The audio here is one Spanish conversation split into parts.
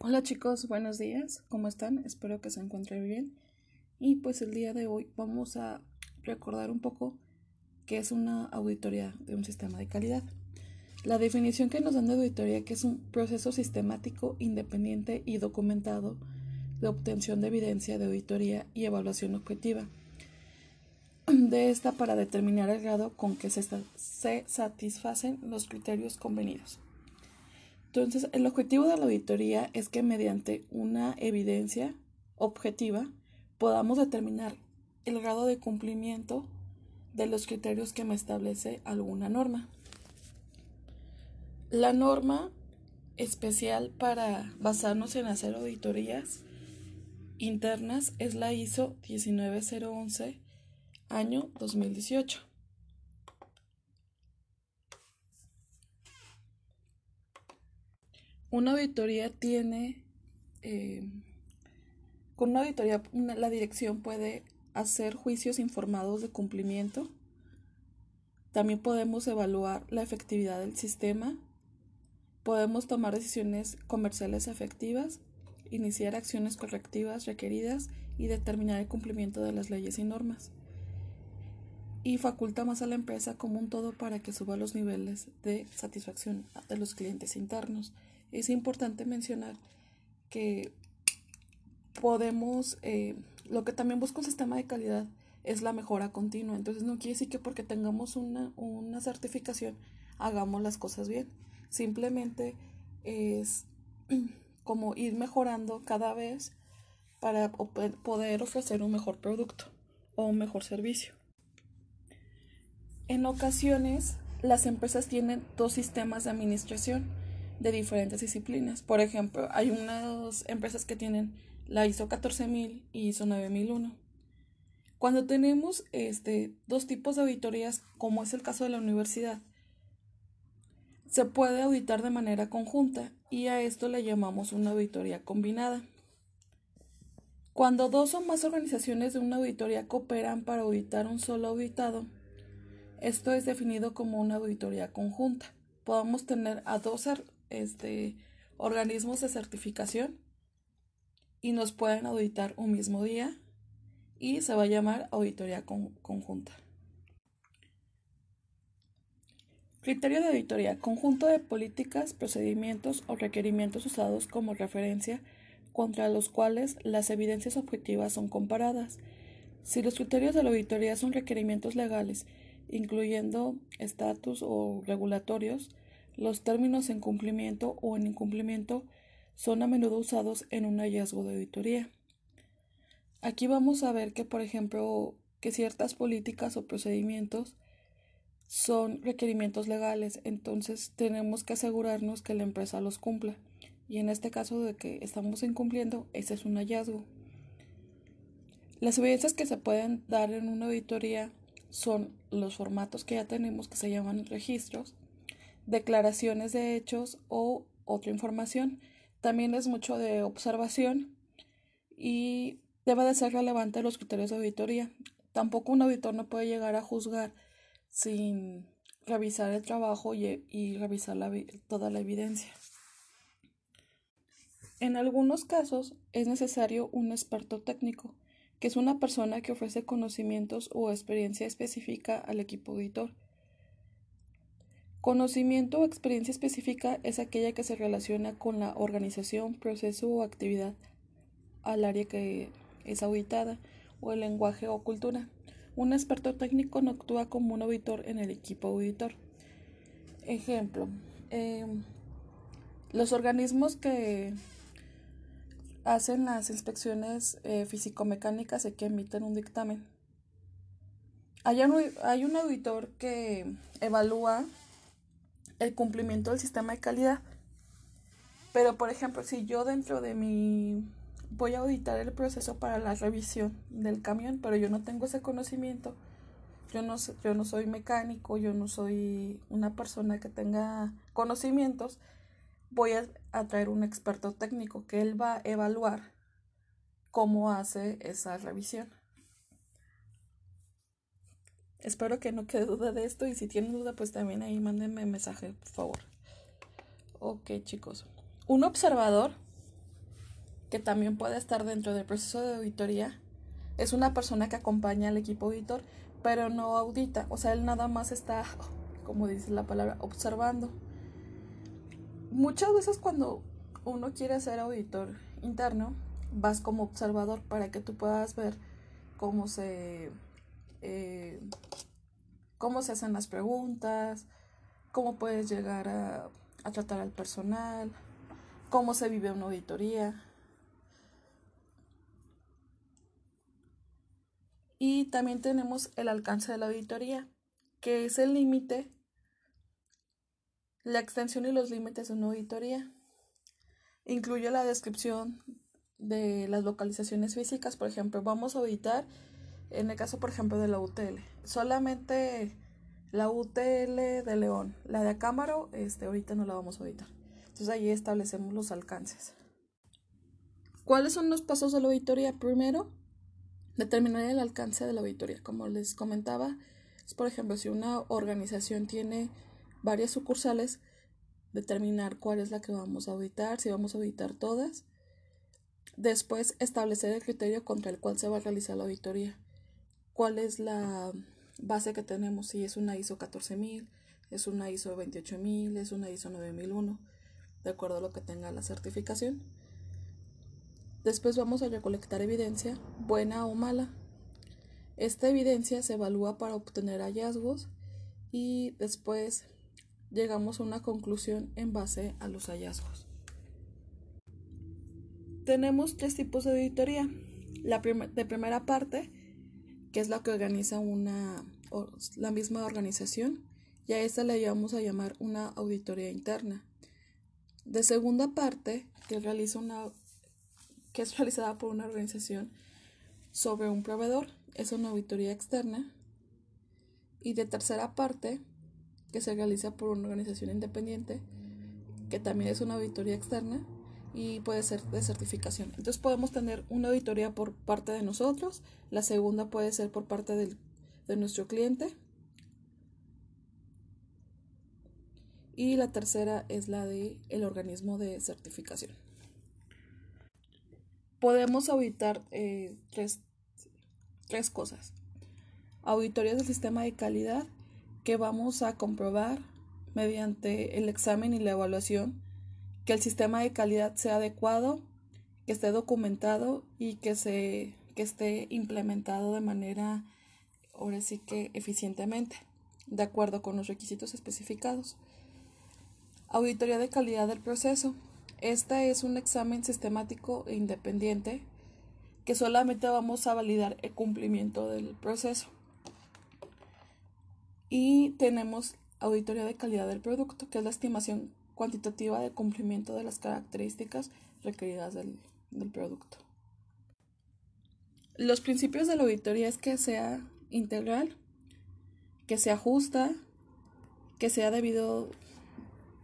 Hola chicos, buenos días, ¿cómo están? Espero que se encuentren bien. Y pues el día de hoy vamos a recordar un poco qué es una auditoría de un sistema de calidad. La definición que nos dan de auditoría que es un proceso sistemático, independiente y documentado de obtención de evidencia de auditoría y evaluación objetiva. De esta para determinar el grado con que se, se satisfacen los criterios convenidos. Entonces, el objetivo de la auditoría es que mediante una evidencia objetiva podamos determinar el grado de cumplimiento de los criterios que me establece alguna norma. La norma especial para basarnos en hacer auditorías internas es la ISO 19011 año 2018. Una auditoría tiene, eh, con una auditoría la dirección puede hacer juicios informados de cumplimiento. También podemos evaluar la efectividad del sistema. Podemos tomar decisiones comerciales efectivas, iniciar acciones correctivas requeridas y determinar el cumplimiento de las leyes y normas. Y faculta más a la empresa como un todo para que suba los niveles de satisfacción de los clientes internos es importante mencionar que podemos, eh, lo que también busca un sistema de calidad es la mejora continua. Entonces no quiere decir que porque tengamos una, una certificación hagamos las cosas bien. Simplemente es como ir mejorando cada vez para poder ofrecer un mejor producto o un mejor servicio. En ocasiones, las empresas tienen dos sistemas de administración de diferentes disciplinas. Por ejemplo, hay unas empresas que tienen la ISO 14000 y ISO 9001. Cuando tenemos este, dos tipos de auditorías, como es el caso de la universidad, se puede auditar de manera conjunta y a esto le llamamos una auditoría combinada. Cuando dos o más organizaciones de una auditoría cooperan para auditar un solo auditado, esto es definido como una auditoría conjunta. Podemos tener a dos este, organismos de certificación y nos pueden auditar un mismo día y se va a llamar auditoría conjunta. Criterio de auditoría. Conjunto de políticas, procedimientos o requerimientos usados como referencia contra los cuales las evidencias objetivas son comparadas. Si los criterios de la auditoría son requerimientos legales, incluyendo estatus o regulatorios, los términos en cumplimiento o en incumplimiento son a menudo usados en un hallazgo de auditoría. Aquí vamos a ver que, por ejemplo, que ciertas políticas o procedimientos son requerimientos legales, entonces tenemos que asegurarnos que la empresa los cumpla. Y en este caso de que estamos incumpliendo, ese es un hallazgo. Las evidencias que se pueden dar en una auditoría son los formatos que ya tenemos que se llaman registros, declaraciones de hechos o otra información. También es mucho de observación y debe de ser relevante los criterios de auditoría. Tampoco un auditor no puede llegar a juzgar sin revisar el trabajo y, revisar toda la evidencia. En algunos casos es necesario un experto técnico, que es una persona que ofrece conocimientos o experiencia específica al equipo auditor Conocimiento o experiencia específica es aquella que se relaciona con la organización, proceso o actividad al área que es auditada o el lenguaje o cultura. Un experto técnico no actúa como un auditor en el equipo auditor. Ejemplo, em, los organismos que hacen las inspecciones eh, físico-mecánicas y que emiten un dictamen. Hay hay un auditor que evalúa el cumplimiento del sistema de calidad. Pero, por ejemplo, si yo dentro de mi voy a auditar el proceso para la revisión del camión, pero yo no tengo ese conocimiento, yo no, yo no soy mecánico, yo no soy una persona que tenga conocimientos, voy a, a traer un experto técnico que él va a evaluar cómo hace esa revisión. Espero que no quede duda de esto y si tienen duda pues también ahí mándenme mensaje, por favor. Ok chicos. Un observador que también puede estar dentro del proceso de auditoría, es una persona que acompaña al equipo auditor, pero no audita, o sea, él nada más está, como dice la palabra, observando. Muchas veces cuando uno quiere ser auditor interno, vas como observador para que tú puedas ver cómo se eh, cómo se hacen las preguntas, cómo puedes llegar a, tratar al personal, cómo se vive una auditoría. Y también tenemos el alcance de la auditoría, que es el límite, la extensión y los límites de una auditoría. Incluye la descripción de las localizaciones físicas, por ejemplo, vamos a auditar, en el caso, por ejemplo, de la UTL, solamente la UTL de León, la de Acámaro, este, ahorita no la vamos a auditar. Entonces ahí establecemos los alcances. ¿Cuáles son los pasos de la auditoría? Primero, determinar el alcance de la auditoría. Como les comentaba, es por ejemplo, si una organización tiene varias sucursales, determinar cuál es la que vamos a auditar, si vamos a auditar todas Después, establecer el criterio contra el cual se va a realizar la auditoría. ¿Cuál es la base que tenemos? Si es una ISO 14000, es una ISO 28000, es una ISO 9001, de acuerdo a lo que tenga la certificación. Después vamos a recolectar evidencia, buena o mala. Esta evidencia se evalúa para obtener hallazgos y después llegamos a una conclusión en base a los hallazgos. Tenemos tres tipos de auditoría. La de primera parte, es la que organiza una la misma organización, y a esta le vamos a llamar una auditoría interna. De segunda parte, que realiza una que es realizada por una organización sobre un proveedor, es una auditoría externa. Y de tercera parte, que se realiza por una organización independiente, que también es una auditoría externa, y puede ser de certificación. Entonces podemos tener una auditoría por parte de nosotros, la segunda puede ser por parte de nuestro cliente y la tercera es la de el organismo de certificación. Podemos auditar eh, tres, tres cosas. Auditorías del sistema de calidad que vamos a comprobar mediante el examen y la evaluación que el sistema de calidad sea adecuado, que esté documentado y que, se, que esté implementado de manera, ahora sí que eficientemente, de acuerdo con los requisitos especificados. Auditoría de calidad del proceso. Esta es un examen sistemático e independiente que solamente vamos a validar el cumplimiento del proceso. Y tenemos auditoría de calidad del producto, que es la estimación cuantitativa de cumplimiento de las características requeridas del, producto. Los principios de la auditoría es que sea integral, que sea justa, que sea debido,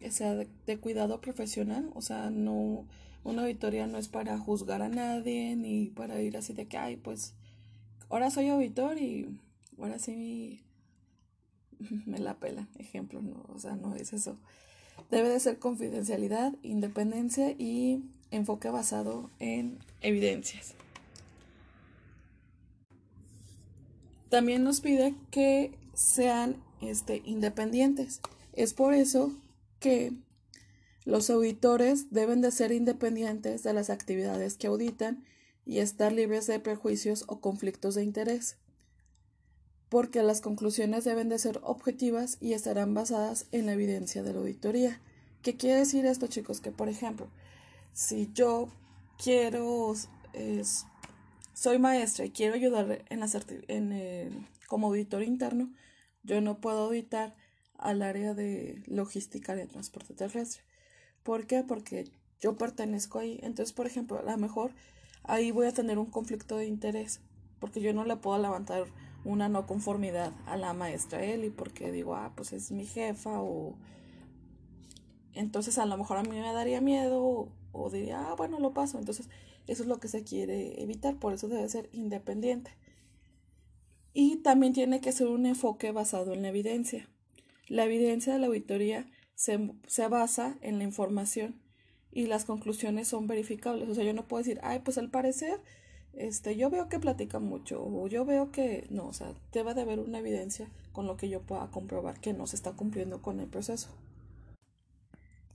que sea de, cuidado profesional, o sea, no, una auditoría no es para juzgar a nadie ni para ir así de que, ay, pues, ahora soy auditor y ahora sí me la pela, ejemplo, no, o sea, no es eso. Debe de ser confidencialidad, independencia y enfoque basado en evidencias. También nos pide que sean este, independientes. Es por eso que los auditores deben de ser independientes de las actividades que auditan y estar libres de prejuicios o conflictos de interés porque las conclusiones deben de ser objetivas y estarán basadas en la evidencia de la auditoría. ¿Qué quiere decir esto, chicos? Que, por ejemplo, si yo quiero, soy maestra y quiero ayudar en la en como auditor interno, yo no puedo auditar al área de logística de transporte terrestre. ¿Por qué? Porque yo pertenezco ahí. Entonces, por ejemplo, a lo mejor ahí voy a tener un conflicto de interés, porque yo no le puedo levantar una no conformidad a la maestra Eli porque digo, ah, pues es mi jefa o entonces a lo mejor a mí me daría miedo o, diría, ah, bueno, lo paso. Entonces eso es lo que se quiere evitar, por eso debe ser independiente. Y también tiene que ser un enfoque basado en la evidencia. La evidencia de la auditoría se, se basa en la información y las conclusiones son verificables. O sea, yo no puedo decir, ay, pues al parecer, este, yo veo que platica mucho o yo veo que no, o sea, debe de haber una evidencia con lo que yo pueda comprobar que no se está cumpliendo con el proceso.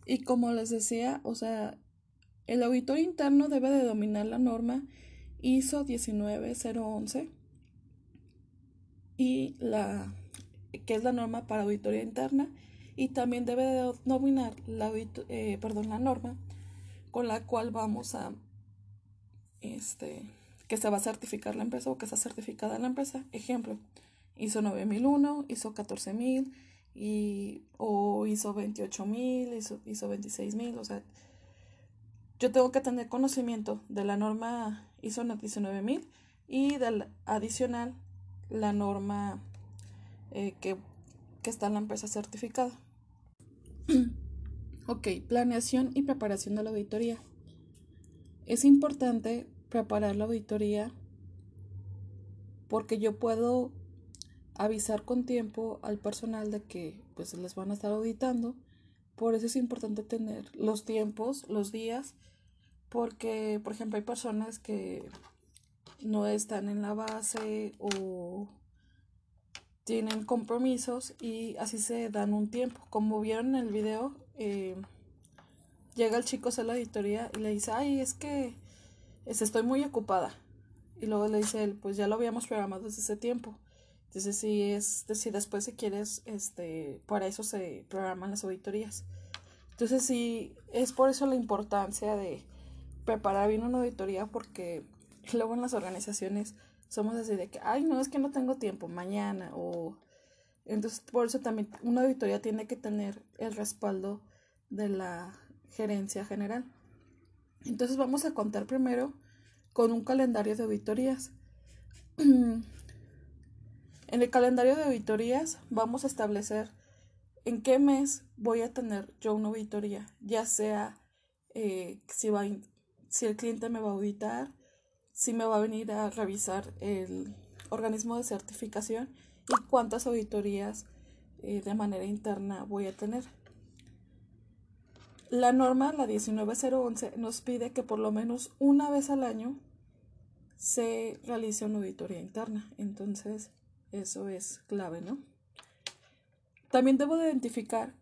Y como les decía, o sea, el auditor interno debe de dominar la norma ISO 19011 y la que es la norma para auditoría interna y también debe de dominar la, eh, la norma con la cual vamos a este que se va a certificar la empresa o que está certificada la empresa. Ejemplo, ISO 9001, ISO 14000 y, o ISO 28000, ISO, ISO 26000, o sea, yo tengo que tener conocimiento de la norma ISO 19000 y del adicional la norma eh, que, que está en la empresa certificada. ok, planeación y preparación de la auditoría. Es importante preparar la auditoría porque yo puedo avisar con tiempo al personal de que pues les van a estar auditando. Por eso es importante tener los tiempos, los días, porque por ejemplo hay personas que no están en la base o tienen compromisos y así se dan un tiempo. Como vieron en el video, eh, llega el chico a hacer la auditoría y le dice, ay, es que estoy muy ocupada. Y luego le dice él, pues ya lo habíamos programado desde ese tiempo. Entonces, si es, si después si quieres, este, para eso se programan las auditorías. Entonces, sí, es por eso la importancia de preparar bien una auditoría porque luego en las organizaciones somos así de que, ay, no, es que no tengo tiempo, mañana o... Entonces, por eso también una auditoría tiene que tener el respaldo de la gerencia general. Entonces vamos a contar primero con un calendario de auditorías. en el calendario de auditorías vamos a establecer en qué mes voy a tener yo una auditoría, ya sea eh, si, va, si el cliente me va a auditar, si me va a venir a revisar el organismo de certificación y cuántas auditorías eh, de manera interna voy a tener. La norma, la 19011, nos pide que por lo menos una vez al año se realice una auditoría interna. Entonces, eso es clave, ¿no? También debo de identificar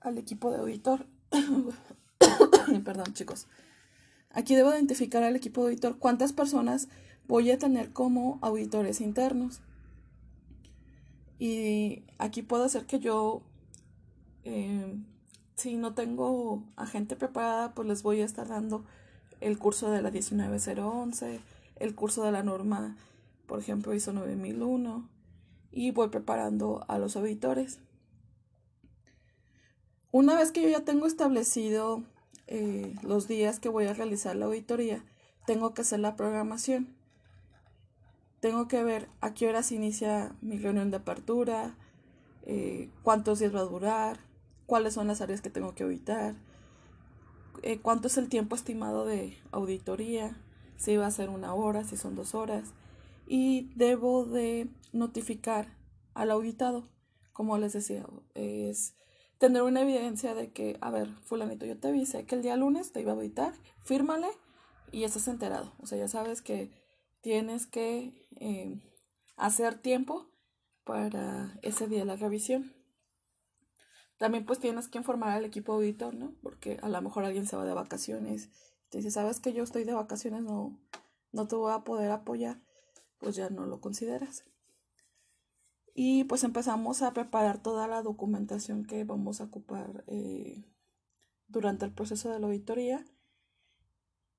al equipo de auditor. Perdón, chicos. Aquí debo identificar al equipo de auditor cuántas personas voy a tener como auditores internos. Y aquí puedo hacer que yo, eh, si no tengo a gente preparada, pues les voy a estar dando el curso de la 19011, el curso de la norma, por ejemplo, ISO 9001, y voy preparando a los auditores. Una vez que yo ya tengo establecido eh, los días que voy a realizar la auditoría, tengo que hacer la programación. Tengo que ver a qué horas inicia mi reunión de apertura, eh, cuántos días va a durar, cuáles son las áreas que tengo que auditar, eh, cuánto es el tiempo estimado de auditoría, si va a ser una hora, si son dos horas, y debo de notificar al auditado, como les decía, es tener una evidencia de que, a ver, fulanito, yo te avisé que el día lunes te iba a auditar, fírmale y estás enterado. O sea, ya sabes que tienes que eh, hacer tiempo para ese día de la revisión. También pues tienes que informar al equipo auditor, ¿no? Porque a lo mejor alguien se va de vacaciones. Te dice, sabes que yo estoy de vacaciones, no, no te voy a poder apoyar, pues ya no lo consideras y pues empezamos a preparar toda la documentación que vamos a ocupar eh, durante el proceso de la auditoría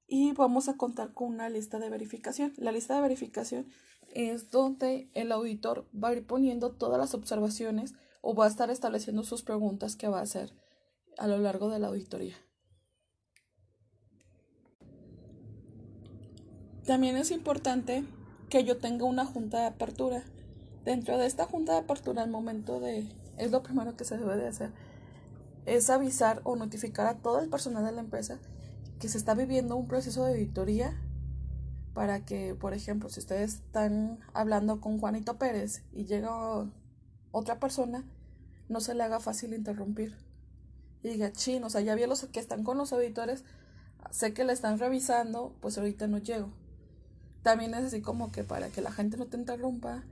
y vamos a contar con una lista de verificación. La lista de verificación es donde el auditor va a ir poniendo todas las observaciones o va a estar estableciendo sus preguntas que va a hacer a lo largo de la auditoría. También es importante que yo tenga una junta de apertura Dentro de esta junta de apertura, al momento de, es lo primero que se debe de hacer, es avisar o notificar a todo el personal de la empresa que se está viviendo un proceso de auditoría para que, por ejemplo, si ustedes están hablando con Juanito Pérez y llega otra persona, no se le haga fácil interrumpir. y diga, o sea, ya vi a los que están con los auditores, sé que le están revisando, pues ahorita no llego. También es así como que para que la gente no te interrumpa,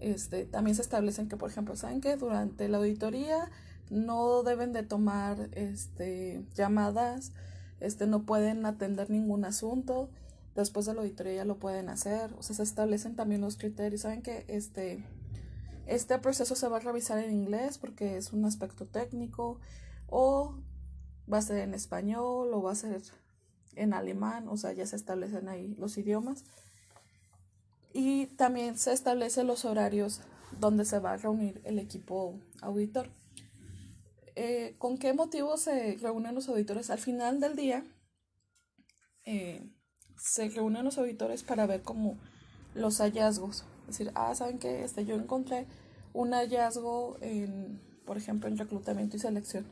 este, también se establecen que, por ejemplo, saben que durante la auditoría no deben de tomar este, llamadas, este, no pueden atender ningún asunto, después de la auditoría ya lo pueden hacer, o sea, se establecen también los criterios, saben que este, este proceso se va a revisar en inglés porque es un aspecto técnico, o va a ser en español, o va a ser en alemán, o sea, ya se establecen ahí los idiomas y también se establecen los horarios donde se va a reunir el equipo auditor. Eh, ¿Con qué motivo se reúnen los auditores? Al final del día eh, se reúnen los auditores para ver como los hallazgos. Decir, ah, ¿saben que Este, yo encontré un hallazgo en, por ejemplo, en reclutamiento y selección.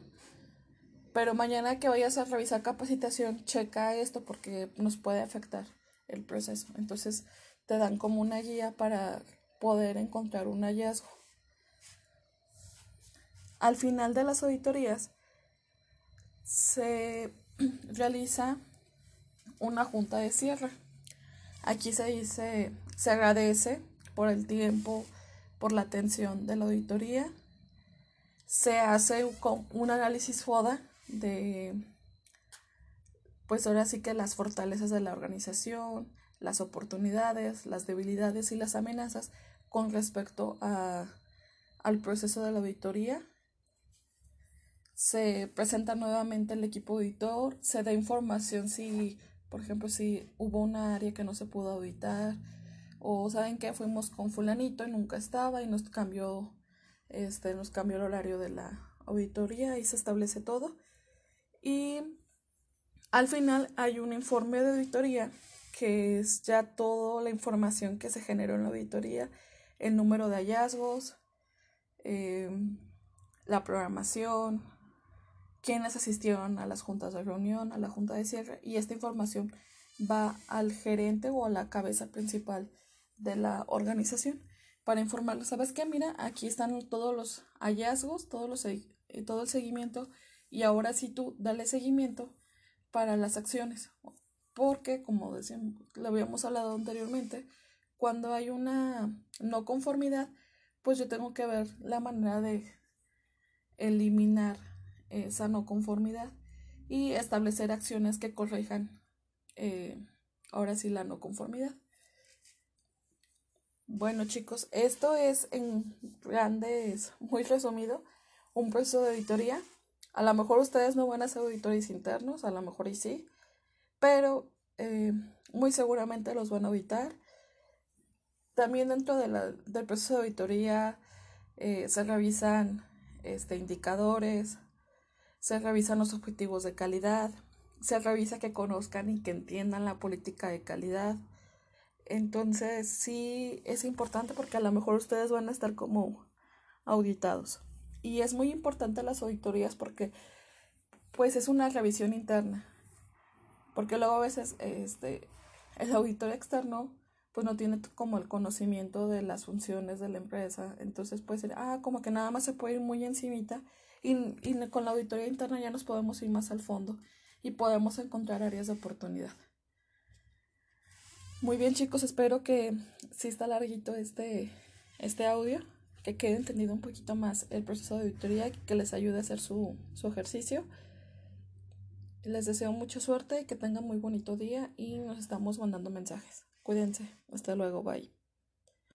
Pero mañana que vayas a revisar capacitación, checa esto porque nos puede afectar el proceso. Entonces, te dan como una guía para poder encontrar un hallazgo. Al final de las auditorías se realiza una junta de cierre. Aquí se dice, se agradece por el tiempo, por la atención de la auditoría. Se hace un análisis FODA de, pues ahora sí que las fortalezas de la organización, las oportunidades, las debilidades y las amenazas con respecto a, al proceso de la auditoría. Se presenta nuevamente el equipo auditor, se da información si, por ejemplo, si hubo una área que no se pudo auditar o saben que fuimos con fulanito y nunca estaba y nos cambió este nos cambió el horario de la auditoría y se establece todo. Y al final hay un informe de auditoría que es ya toda la información que se generó en la auditoría, el número de hallazgos, em, la programación, quiénes asistieron a las juntas de reunión, a la junta de cierre, y esta información va al gerente o a la cabeza principal de la organización para informarles, ¿sabes qué? Mira, aquí están todos los hallazgos, todos los, eh, todo el seguimiento, y ahora sí tú dale seguimiento para las acciones porque, como decíamos, lo habíamos hablado anteriormente, cuando hay una no conformidad, pues yo tengo que ver la manera de eliminar esa no conformidad y establecer acciones que corrijan eh, ahora sí la no conformidad. Bueno chicos, esto es en grandes, muy resumido, un proceso de auditoría. A lo mejor ustedes no van a ser auditores internos, a lo mejor y sí, pero eh, muy seguramente los van a auditar. También dentro de la, del proceso de auditoría eh, se revisan este, indicadores, se revisan los objetivos de calidad, se revisa que conozcan y que entiendan la política de calidad. Entonces sí es importante porque a lo mejor ustedes van a estar como auditados. Y es muy importante las auditorías porque pues es una revisión interna. Porque luego a veces este, el auditor externo pues no tiene como el conocimiento de las funciones de la empresa. Entonces puede ser, ah, como que nada más se puede ir muy encimita y, y con la auditoría interna ya nos podemos ir más al fondo y podemos encontrar áreas de oportunidad. Muy bien chicos, espero que si está larguito este, este audio, que quede entendido un poquito más el proceso de auditoría, que les ayude a hacer su, su ejercicio. Les deseo mucha suerte que tengan muy bonito día y nos estamos mandando mensajes. Cuídense. Hasta luego. Bye.